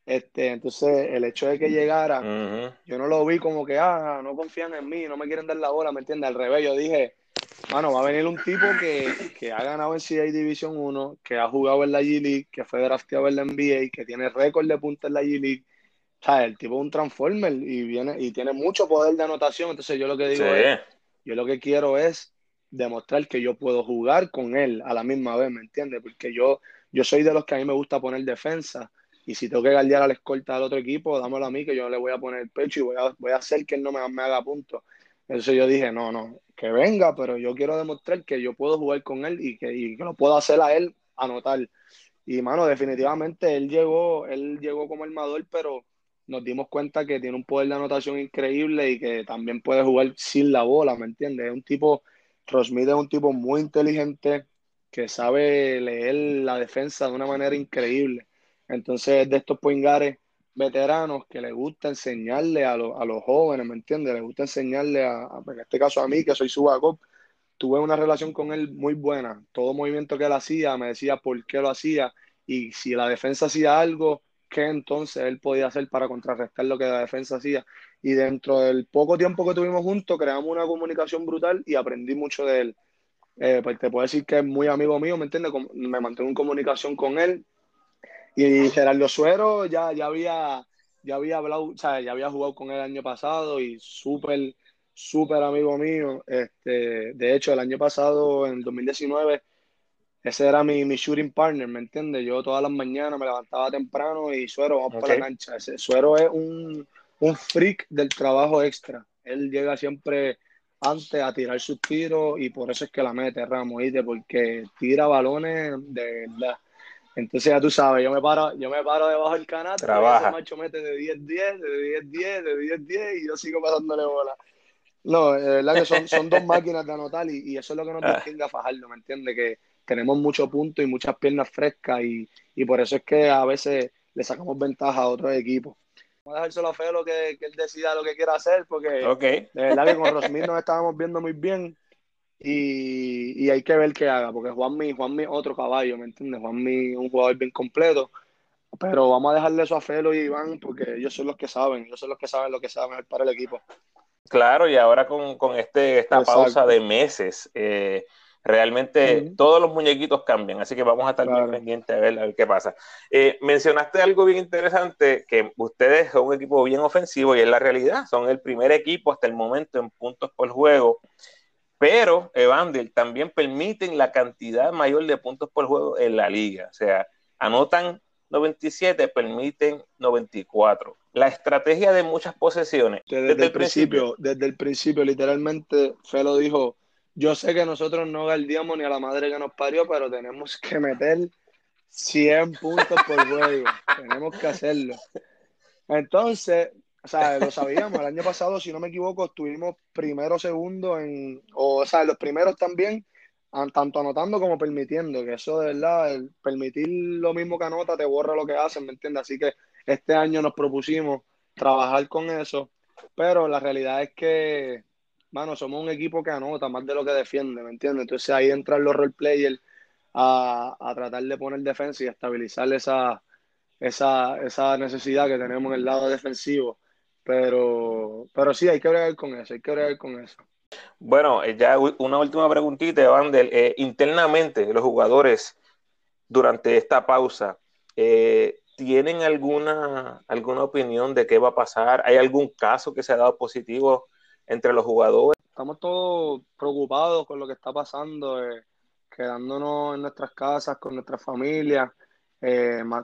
Este, entonces, el hecho de que llegara, yo no lo vi como que, ah, no confían en mí, no me quieren dar la bola, ¿me entiendes? Al revés, yo dije, Mano, va a venir un tipo que, ha ganado en CA Division 1, que ha jugado en la G-League, que fue drafteado en la NBA, que tiene récord de puntos en la G-League. O sea, el tipo es un transformer y viene y tiene mucho poder de anotación. Entonces, yo lo que digo es, yo lo que quiero es demostrar que yo puedo jugar con él a la misma vez, ¿me entiendes? Porque yo, yo soy de los que a mí me gusta poner defensa. Y si tengo que guardiar a la escolta del otro equipo, dámelo a mí, que yo no le voy a poner el pecho y voy a, voy a hacer que él no me, me haga puntos. Entonces yo dije, no, no, que venga, pero yo quiero demostrar que yo puedo jugar con él y que, y que lo puedo hacer a él anotar. Y mano, definitivamente él llegó, él llegó como armador, pero nos dimos cuenta que tiene un poder de anotación increíble y que también puede jugar sin la bola, ¿me entiendes? Es un tipo, Rosmith es un tipo muy inteligente que sabe leer la defensa de una manera increíble. Entonces, de estos poingares veteranos que les gusta enseñarle a, a los jóvenes, ¿me entiendes? Les gusta enseñarle a, en este caso a mí, que soy su backup, tuve una relación con él muy buena. Todo movimiento que él hacía, me decía por qué lo hacía y si la defensa hacía algo, qué entonces él podía hacer para contrarrestar lo que la defensa hacía. Y dentro del poco tiempo que tuvimos juntos, creamos una comunicación brutal y aprendí mucho de él. Eh, pues te puedo decir que es muy amigo mío, ¿me entiendes? Me mantengo en comunicación con él y Gerardo Suero ya, ya había ya había hablado, o sea, ya había jugado con él el año pasado y súper, súper amigo mío. Este, de hecho, el año pasado, en 2019, ese era mi, mi shooting partner, ¿me entiendes? Yo todas las mañanas me levantaba temprano y Suero, vamos para la cancha. Ese, Suero es un, un freak del trabajo extra. Él llega siempre antes a tirar sus tiros y por eso es que la mete Ramos, ¿viste? Porque tira balones de verdad. Entonces ya tú sabes, yo me paro, yo me paro debajo del canal, Trabaja. macho mete de 10-10, de 10-10, de 10-10 y yo sigo pasándole bola. No, es verdad que son, son dos máquinas de anotar y, eso es lo que nos distingue a Fajardo, ¿me entiendes? Que tenemos muchos puntos y muchas piernas frescas y, y, por eso es que a veces le sacamos ventaja a otros equipos. Vamos a dejárselo a Felo que, que él decida lo que quiera hacer porque de verdad que con Rosmir nos estábamos viendo muy bien y, y, hay que ver qué haga, porque Juanmi, Juanmi otro caballo, ¿me entiendes? Juanmi es un jugador bien completo, pero vamos a dejarle eso a Felo y Iván, porque ellos son los que saben, ellos son los que saben lo que saben para el equipo. Claro, y ahora con, con este, esta pausa de meses, eh, realmente todos los muñequitos cambian, así que vamos a estar bien pendientes a ver, a ver qué pasa. Eh, mencionaste algo bien interesante, que ustedes son un equipo bien ofensivo y es la realidad, son el primer equipo hasta el momento en puntos por juego pero Evander también permiten la cantidad mayor de puntos por juego en la liga. O sea, anotan 97, permiten 94. La estrategia de muchas posesiones. Desde, el principio, desde el principio, literalmente, Felo dijo, yo sé que nosotros no guardiamos ni a la madre que nos parió, pero tenemos que meter 100 puntos por juego. tenemos que hacerlo. Entonces, o sea, lo sabíamos. El año pasado, si no me equivoco, estuvimos primero, segundo en. O, sea, los primeros también, tanto anotando como permitiendo. Que eso de verdad, el permitir lo mismo que anota te borra lo que hacen, ¿me entiendes? Así que este año nos propusimos trabajar con eso. Pero la realidad es que, mano, somos un equipo que anota más de lo que defiende, ¿me entiendes? Entonces ahí entran los role players a, a tratar de poner defensa y estabilizar esa, esa, esa necesidad que tenemos en el lado defensivo Pero, pero sí, hay que bregar con eso, hay que bregar con eso. Bueno, eh, ya una última preguntita, Evander. Eh, internamente, los jugadores durante esta pausa, eh, ¿tienen alguna, alguna opinión de qué va a pasar? ¿Hay algún caso que se ha dado positivo entre los jugadores? Estamos todos preocupados con lo que está pasando, quedándonos en nuestras casas, con nuestras familias,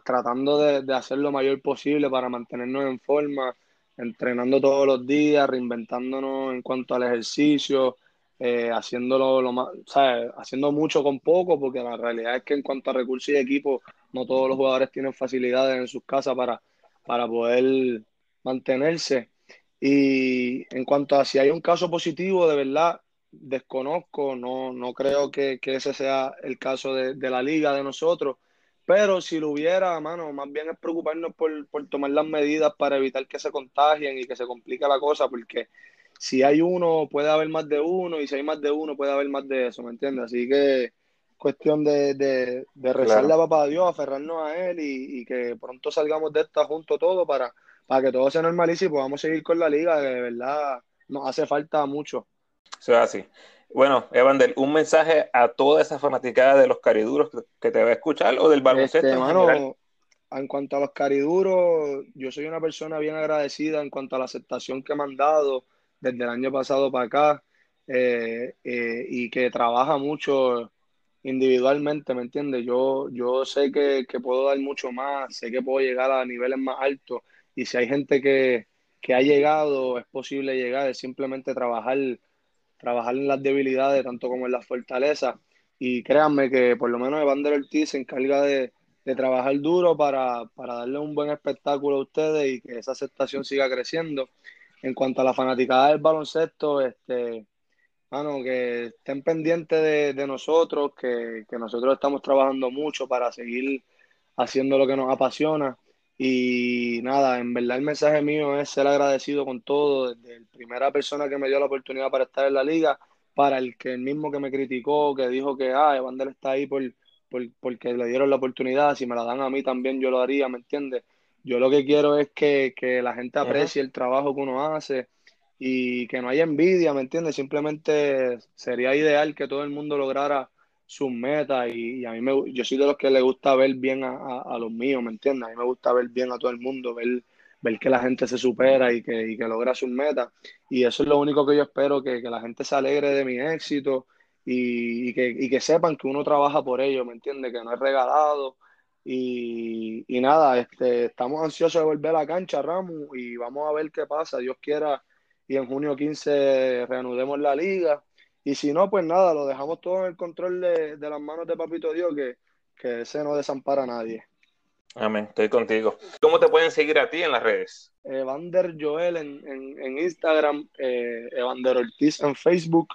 tratando de, de hacer lo mayor posible para mantenernos en forma entrenando todos los días, reinventándonos en cuanto al ejercicio, eh, haciéndolo lo más, haciendo mucho con poco, porque la realidad es que en cuanto a recursos y equipo, no todos los jugadores tienen facilidades en sus casas para, para poder mantenerse. Y en cuanto a si hay un caso positivo, de verdad, desconozco, no, no creo que, ese sea el caso de, de la liga de nosotros pero si lo hubiera, mano, más bien es preocuparnos por, tomar las medidas para evitar que se contagien y que se complique la cosa, porque si hay uno, puede haber más de uno, y si hay más de uno, puede haber más de eso, ¿me entiendes? Así que cuestión de, de, de rezarle a papá Dios, aferrarnos a él y, que pronto salgamos de esta junto todo para, para que todo se normalice y podamos seguir con la liga, que de verdad nos hace falta mucho. Eso es así. Bueno, Evander, un mensaje a toda esa fanaticada de los cariduros que te va a escuchar o del baloncesto. Este, en, en cuanto a los cariduros, yo soy una persona bien agradecida en cuanto a la aceptación que me han dado desde el año pasado para acá eh, eh, y que trabaja mucho individualmente, ¿me entiendes? Yo, yo sé que, que, puedo dar mucho más, sé que puedo llegar a niveles más altos y si hay gente que, que ha llegado, es posible llegar, es simplemente trabajar trabajar en las debilidades tanto como en las fortalezas. Y créanme que por lo menos Evander Ortiz se encarga de, trabajar duro para, darle un buen espectáculo a ustedes y que esa aceptación siga creciendo. En cuanto a la fanaticada del baloncesto, este, bueno, que estén pendientes de, nosotros, que, que, nosotros estamos trabajando mucho para seguir haciendo lo que nos apasiona. Y nada, en verdad el mensaje mío es ser agradecido con todo, desde la primera persona que me dio la oportunidad para estar en la liga, para el que el mismo que me criticó, que dijo que, ah, Evander está ahí por, porque le dieron la oportunidad, si me la dan a mí también yo lo haría, ¿me entiendes? Yo lo que quiero es que, la gente aprecie el trabajo que uno hace y que no haya envidia, ¿me entiendes? Simplemente sería ideal que todo el mundo lograra sus metas y, a mí me, yo soy de los que le gusta ver bien a, los míos, ¿me entiendes? A mí me gusta ver bien a todo el mundo, ver, ver que la gente se supera y que, que logra sus metas y eso es lo único que yo espero, que, la gente se alegre de mi éxito y, que, que, sepan que uno trabaja por ello, ¿me entiendes? Que no es regalado y, y nada, este, estamos ansiosos de volver a la cancha, Ramos, y vamos a ver qué pasa, Dios quiera y en junio 15 reanudemos la liga y si no, pues nada, lo dejamos todo en el control de, las manos de Papito Dios, que, que ese no desampara a nadie. Amén, estoy contigo. ¿Cómo te pueden seguir a ti en las redes? Evander Joel en, Instagram, eh, Evander Ortiz en Facebook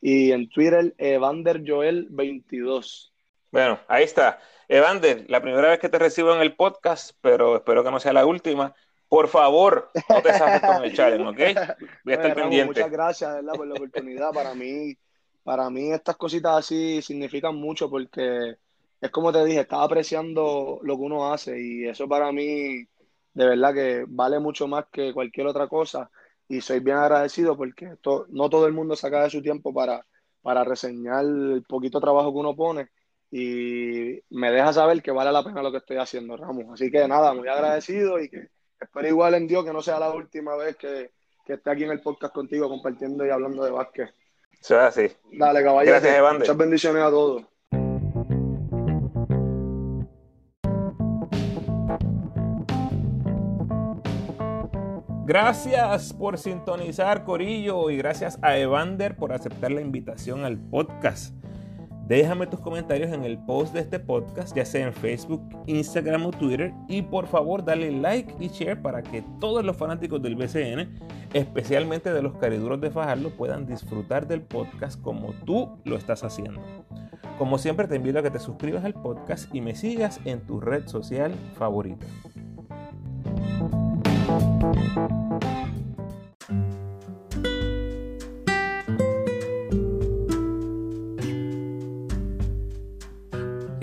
y en Twitter Evander Joel 22. Bueno, ahí está. Evander, la primera vez que te recibo en el podcast, pero espero que no sea la última. Por favor, no te saques con el challenge, ¿ok? Voy a estar pendiente. Muchas gracias, ¿verdad? Por la oportunidad. Para mí, para mí estas cositas así significan mucho porque es como te dije, estaba apreciando lo que uno hace y eso para mí de verdad que vale mucho más que cualquier otra cosa y soy bien agradecido porque no todo el mundo saca de su tiempo para, para reseñar el poquito trabajo que uno pone y me deja saber que vale la pena lo que estoy haciendo, Ramos. Así que nada, muy agradecido y que espero igual en Dios que no sea la última vez que, que esté aquí en el podcast contigo compartiendo y hablando de básquet. Eso es así. Dale, caballero. Gracias, Evander. Muchas bendiciones a todos. Gracias por sintonizar, Corillo, y gracias a Evander por aceptar la invitación al podcast. Déjame tus comentarios en el post de este podcast, ya sea en Facebook, Instagram o Twitter. Y por favor, dale like y share para que todos los fanáticos del BCN, especialmente de los cariduros de Fajardo, puedan disfrutar del podcast como tú lo estás haciendo. Como siempre, te invito a que te suscribas al podcast y me sigas en tu red social favorita.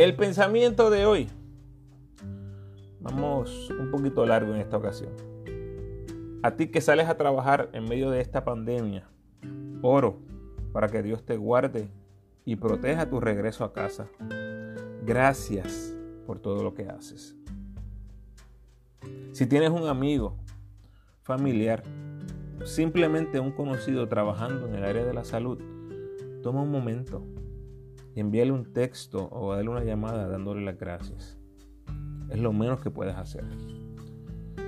El pensamiento de hoy. Vamos un poquito largo en esta ocasión. A ti que sales a trabajar en medio de esta pandemia, oro para que Dios te guarde y proteja tu regreso a casa. Gracias por todo lo que haces. Si tienes un amigo, familiar, simplemente un conocido trabajando en el área de la salud, toma un momento envíale un texto o dale una llamada dándole las gracias. Es lo menos que puedes hacer.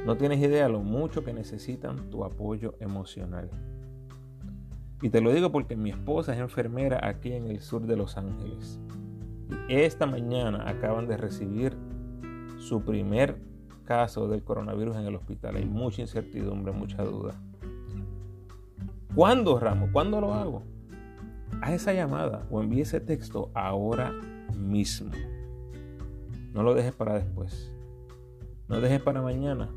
No tienes idea lo mucho que necesitan tu apoyo emocional. Y te lo digo porque mi esposa es enfermera aquí en el sur de Los Ángeles. Y esta mañana acaban de recibir su primer caso del coronavirus en el hospital. Hay mucha incertidumbre, mucha duda. ¿Cuándo, Ramos? ¿Cuándo lo hago? Haz esa llamada o envíe ese texto ahora mismo. No lo dejes para después. No dejes para mañana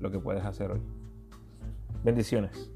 lo que puedes hacer hoy. Bendiciones.